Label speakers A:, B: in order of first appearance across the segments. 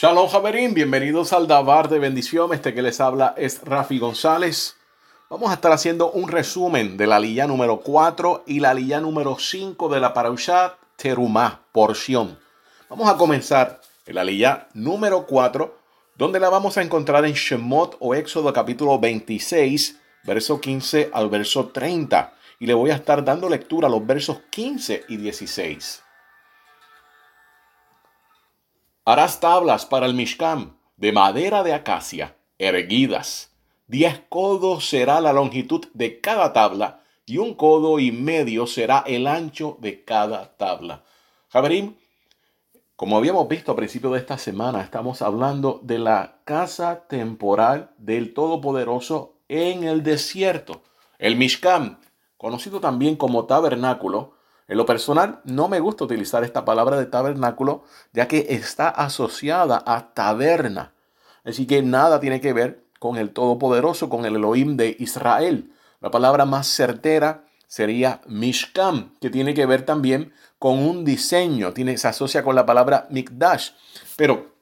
A: Shalom Javerín, bienvenidos al Dabar de Bendición. Este que les habla es Rafi González. Vamos a estar haciendo un resumen de la lilla número 4 y la lilla número 5 de la Parashat Terumá, porción. Vamos a comenzar en la lilla número 4, donde la vamos a encontrar en Shemot o Éxodo capítulo 26, verso 15 al verso 30. Y le voy a estar dando lectura a los versos 15 y 16. Harás tablas para el Mishkan de madera de acacia, erguidas. Diez codos será la longitud de cada tabla y un codo y medio será el ancho de cada tabla. Javerim, como habíamos visto a principio de esta semana, estamos hablando de la casa temporal del Todopoderoso en el desierto. El Mishkan, conocido también como tabernáculo, en lo personal, no me gusta utilizar esta palabra de tabernáculo, ya que está asociada a taberna. Así que nada tiene que ver con el Todopoderoso, con el Elohim de Israel. La palabra más certera sería Mishkan, que tiene que ver también con un diseño, se asocia con la palabra Mikdash. Pero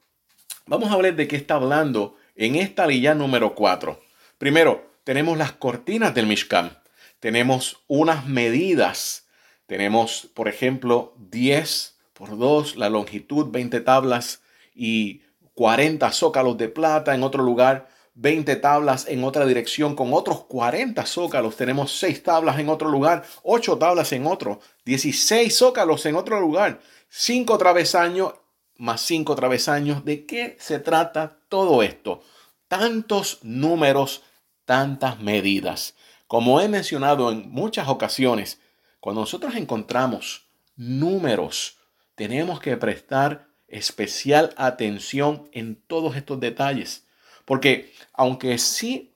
A: vamos a ver de qué está hablando en esta lilla número 4. Primero, tenemos las cortinas del Mishkan, tenemos unas medidas tenemos, por ejemplo, 10 por 2, la longitud, 20 tablas y 40 zócalos de plata. En otro lugar, 20 tablas en otra dirección con otros 40 zócalos. Tenemos 6 tablas en otro lugar, 8 tablas en otro, 16 zócalos en otro lugar, 5 travesaños más 5 travesaños. ¿De qué se trata todo esto? Tantos números, tantas medidas. Como he mencionado en muchas ocasiones, cuando nosotros encontramos números, tenemos que prestar especial atención en todos estos detalles. Porque aunque sí,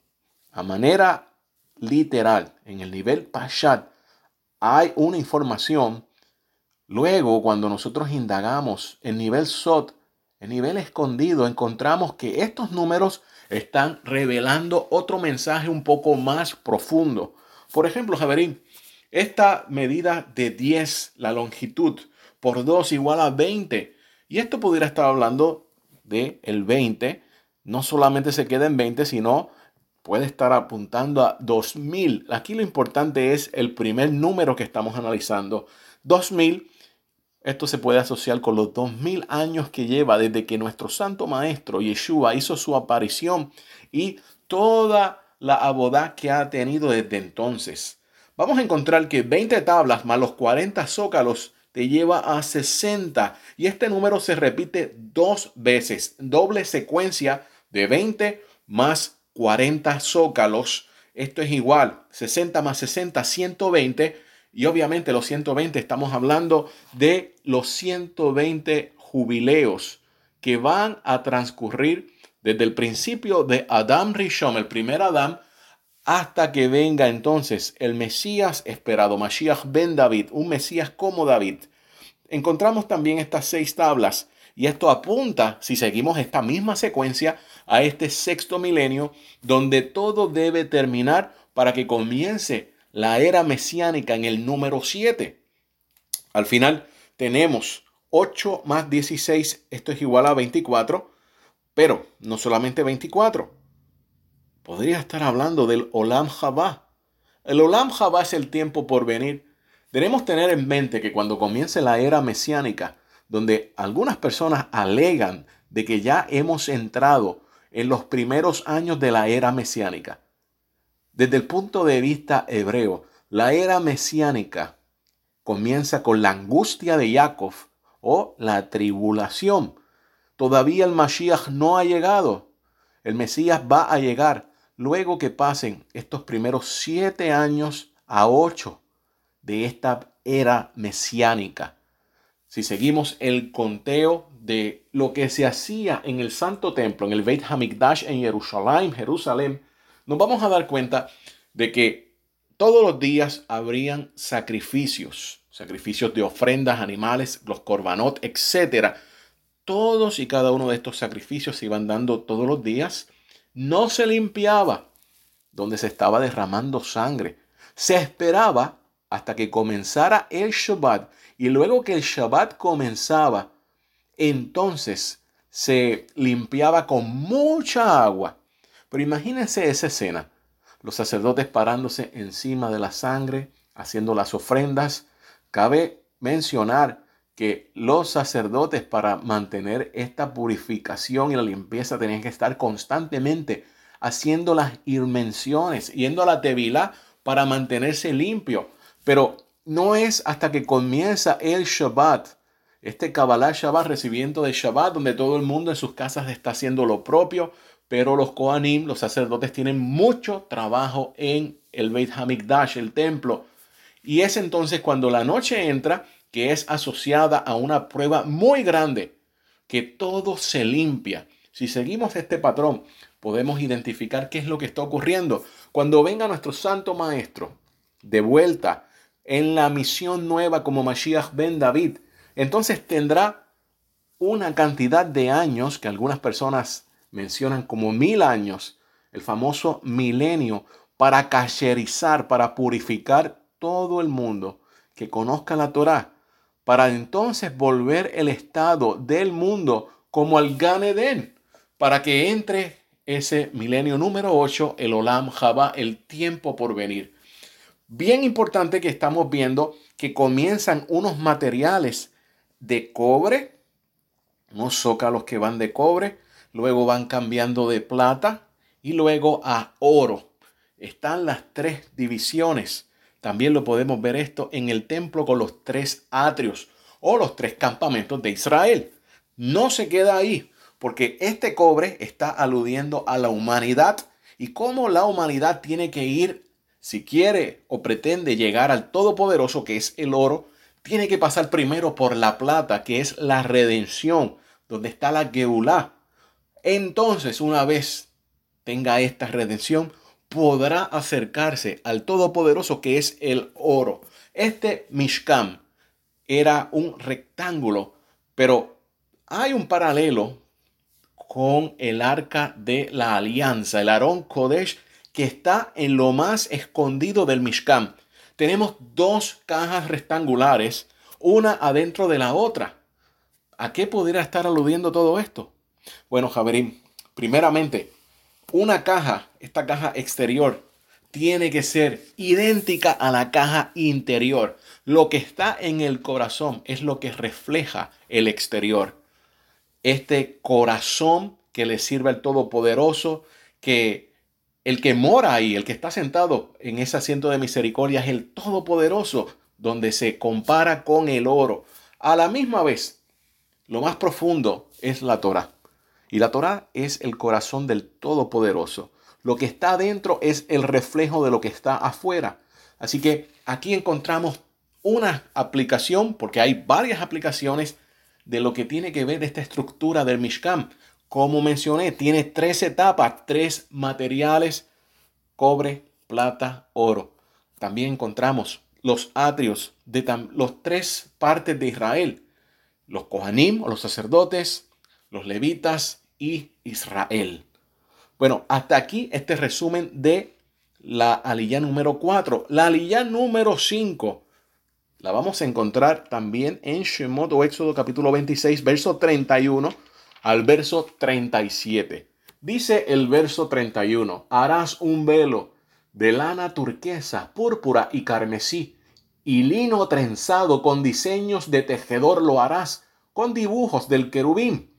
A: a manera literal, en el nivel Pashat, hay una información, luego cuando nosotros indagamos en nivel Sot, en nivel escondido, encontramos que estos números están revelando otro mensaje un poco más profundo. Por ejemplo, Javerín, esta medida de 10, la longitud, por 2 igual a 20. Y esto pudiera estar hablando de el 20. No solamente se queda en 20, sino puede estar apuntando a 2000. Aquí lo importante es el primer número que estamos analizando. 2000, esto se puede asociar con los 2000 años que lleva desde que nuestro santo maestro Yeshua hizo su aparición y toda la abodá que ha tenido desde entonces vamos a encontrar que 20 tablas más los 40 zócalos te lleva a 60. Y este número se repite dos veces, doble secuencia de 20 más 40 zócalos. Esto es igual, 60 más 60, 120. Y obviamente los 120 estamos hablando de los 120 jubileos que van a transcurrir desde el principio de Adam Rishon, el primer Adam, hasta que venga entonces el Mesías esperado, Mashiach ben David, un Mesías como David. Encontramos también estas seis tablas y esto apunta, si seguimos esta misma secuencia, a este sexto milenio donde todo debe terminar para que comience la era mesiánica en el número 7. Al final tenemos 8 más 16, esto es igual a 24, pero no solamente 24, podría estar hablando del Olam Jabá. El Olam Jabá es el tiempo por venir. Debemos tener en mente que cuando comience la era mesiánica, donde algunas personas alegan de que ya hemos entrado en los primeros años de la era mesiánica, desde el punto de vista hebreo, la era mesiánica comienza con la angustia de Jacob o la tribulación. Todavía el Mashiach no ha llegado. El Mesías va a llegar luego que pasen estos primeros siete años a ocho de esta era mesiánica. Si seguimos el conteo de lo que se hacía en el Santo Templo, en el Beit Hamikdash en Jerusalén, Jerusalén, nos vamos a dar cuenta de que todos los días habrían sacrificios, sacrificios de ofrendas, animales, los korbanot, etc. Todos y cada uno de estos sacrificios se iban dando todos los días no se limpiaba donde se estaba derramando sangre. Se esperaba hasta que comenzara el Shabbat y luego que el Shabbat comenzaba, entonces se limpiaba con mucha agua. Pero imagínense esa escena. Los sacerdotes parándose encima de la sangre, haciendo las ofrendas. Cabe mencionar que los sacerdotes para mantener esta purificación y la limpieza tenían que estar constantemente haciendo las inmenciones, yendo a la tevila para mantenerse limpio. Pero no es hasta que comienza el Shabbat, este Kabbalah Shabbat, recibiendo de Shabbat, donde todo el mundo en sus casas está haciendo lo propio, pero los Kohanim, los sacerdotes, tienen mucho trabajo en el Beit Hamikdash, el templo. Y es entonces cuando la noche entra que es asociada a una prueba muy grande, que todo se limpia. Si seguimos este patrón, podemos identificar qué es lo que está ocurriendo. Cuando venga nuestro santo maestro de vuelta en la misión nueva como Mashiach ben David, entonces tendrá una cantidad de años que algunas personas mencionan como mil años, el famoso milenio, para cacherizar, para purificar todo el mundo que conozca la Torah para entonces volver el estado del mundo como al Gan Eden, para que entre ese milenio número 8, el Olam Jabá, el tiempo por venir. Bien importante que estamos viendo que comienzan unos materiales de cobre, unos zócalos que van de cobre, luego van cambiando de plata y luego a oro. Están las tres divisiones también lo podemos ver esto en el templo con los tres atrios o los tres campamentos de Israel. No se queda ahí, porque este cobre está aludiendo a la humanidad y cómo la humanidad tiene que ir, si quiere o pretende llegar al Todopoderoso, que es el oro, tiene que pasar primero por la plata, que es la redención, donde está la Geulá. Entonces, una vez tenga esta redención, podrá acercarse al Todopoderoso que es el oro. Este Mishkan era un rectángulo, pero hay un paralelo con el arca de la alianza, el Aarón Kodesh, que está en lo más escondido del Mishkan. Tenemos dos cajas rectangulares, una adentro de la otra. ¿A qué pudiera estar aludiendo todo esto? Bueno, Javerín, primeramente, una caja, esta caja exterior, tiene que ser idéntica a la caja interior. Lo que está en el corazón es lo que refleja el exterior. Este corazón que le sirve al Todopoderoso, que el que mora ahí, el que está sentado en ese asiento de misericordia es el Todopoderoso, donde se compara con el oro. A la misma vez, lo más profundo es la Torah. Y la Torah es el corazón del Todopoderoso. Lo que está adentro es el reflejo de lo que está afuera. Así que aquí encontramos una aplicación, porque hay varias aplicaciones de lo que tiene que ver esta estructura del Mishkan. Como mencioné, tiene tres etapas, tres materiales, cobre, plata, oro. También encontramos los atrios de los tres partes de Israel, los Kohanim o los sacerdotes, los levitas y Israel. Bueno, hasta aquí este resumen de la aliyá número 4. La aliyá número 5 la vamos a encontrar también en Shemot o Éxodo capítulo 26, verso 31 al verso 37. Dice el verso 31, harás un velo de lana turquesa, púrpura y carmesí, y lino trenzado con diseños de tejedor lo harás, con dibujos del querubín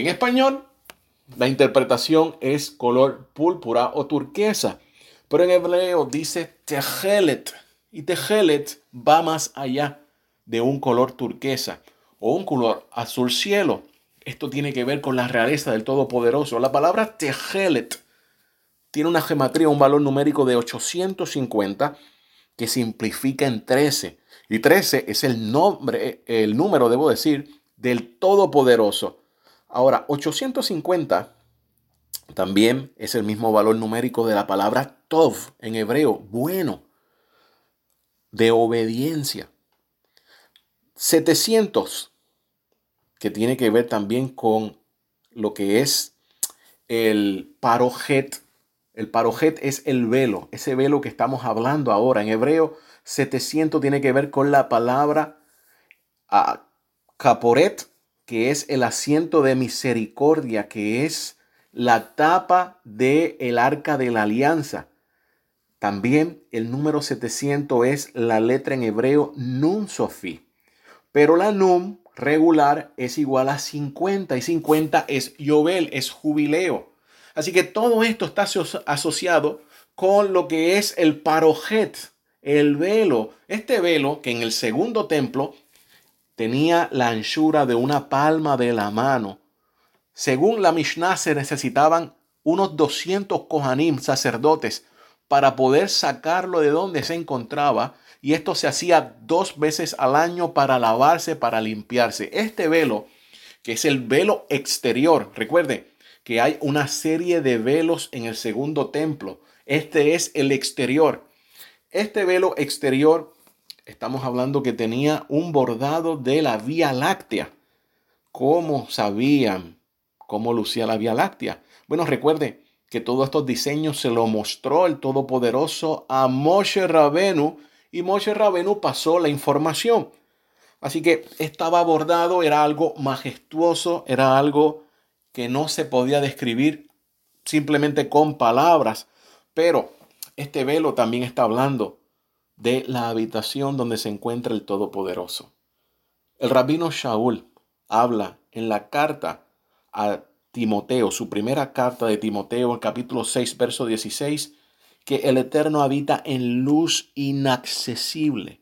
A: en español, la interpretación es color púrpura o turquesa, pero en hebreo dice tejelet y tejelet va más allá de un color turquesa o un color azul cielo. Esto tiene que ver con la realeza del Todopoderoso. La palabra tejelet tiene una geometría, un valor numérico de 850 que simplifica en 13. Y 13 es el nombre, el número, debo decir, del Todopoderoso. Ahora, 850 también es el mismo valor numérico de la palabra tov en hebreo, bueno, de obediencia. 700, que tiene que ver también con lo que es el parojet. El parojet es el velo, ese velo que estamos hablando ahora. En hebreo, 700 tiene que ver con la palabra uh, caporet, que es el asiento de misericordia, que es la tapa del el arca de la alianza. También el número 700 es la letra en hebreo Nun Sofi. Pero la Nun regular es igual a 50 y 50 es Yobel, es jubileo. Así que todo esto está asociado con lo que es el parojet, el velo. Este velo que en el segundo templo tenía la anchura de una palma de la mano. Según la Mishnah se necesitaban unos 200 kohanim, sacerdotes, para poder sacarlo de donde se encontraba y esto se hacía dos veces al año para lavarse, para limpiarse. Este velo, que es el velo exterior, recuerde que hay una serie de velos en el segundo templo. Este es el exterior. Este velo exterior estamos hablando que tenía un bordado de la Vía Láctea. ¿Cómo sabían cómo lucía la Vía Láctea? Bueno, recuerde que todos estos diseños se lo mostró el Todopoderoso a Moshe Rabenu y Moshe Rabenu pasó la información. Así que estaba bordado, era algo majestuoso, era algo que no se podía describir simplemente con palabras, pero este velo también está hablando de la habitación donde se encuentra el Todopoderoso. El rabino Shaul habla en la carta a Timoteo, su primera carta de Timoteo, el capítulo 6, verso 16, que el Eterno habita en luz inaccesible.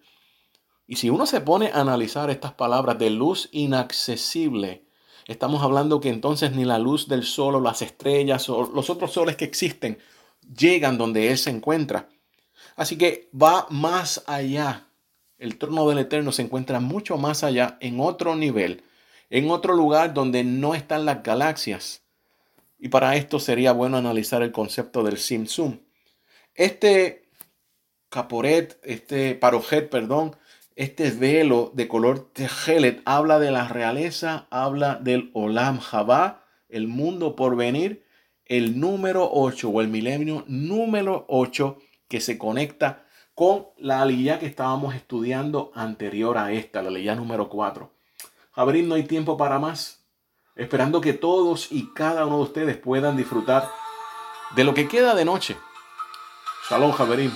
A: Y si uno se pone a analizar estas palabras de luz inaccesible, estamos hablando que entonces ni la luz del sol o las estrellas o los otros soles que existen llegan donde Él se encuentra. Así que va más allá. El trono del Eterno se encuentra mucho más allá, en otro nivel, en otro lugar donde no están las galaxias. Y para esto sería bueno analizar el concepto del Simsum. Este caporet, este parojet, perdón, este velo de color tejelet habla de la realeza, habla del Olam Jabá, el mundo por venir, el número 8 o el milenio número 8 que se conecta con la aliyah que estábamos estudiando anterior a esta, la aliyah número 4. Jabrín, no hay tiempo para más. Esperando que todos y cada uno de ustedes puedan disfrutar de lo que queda de noche. Shalom, Javerín.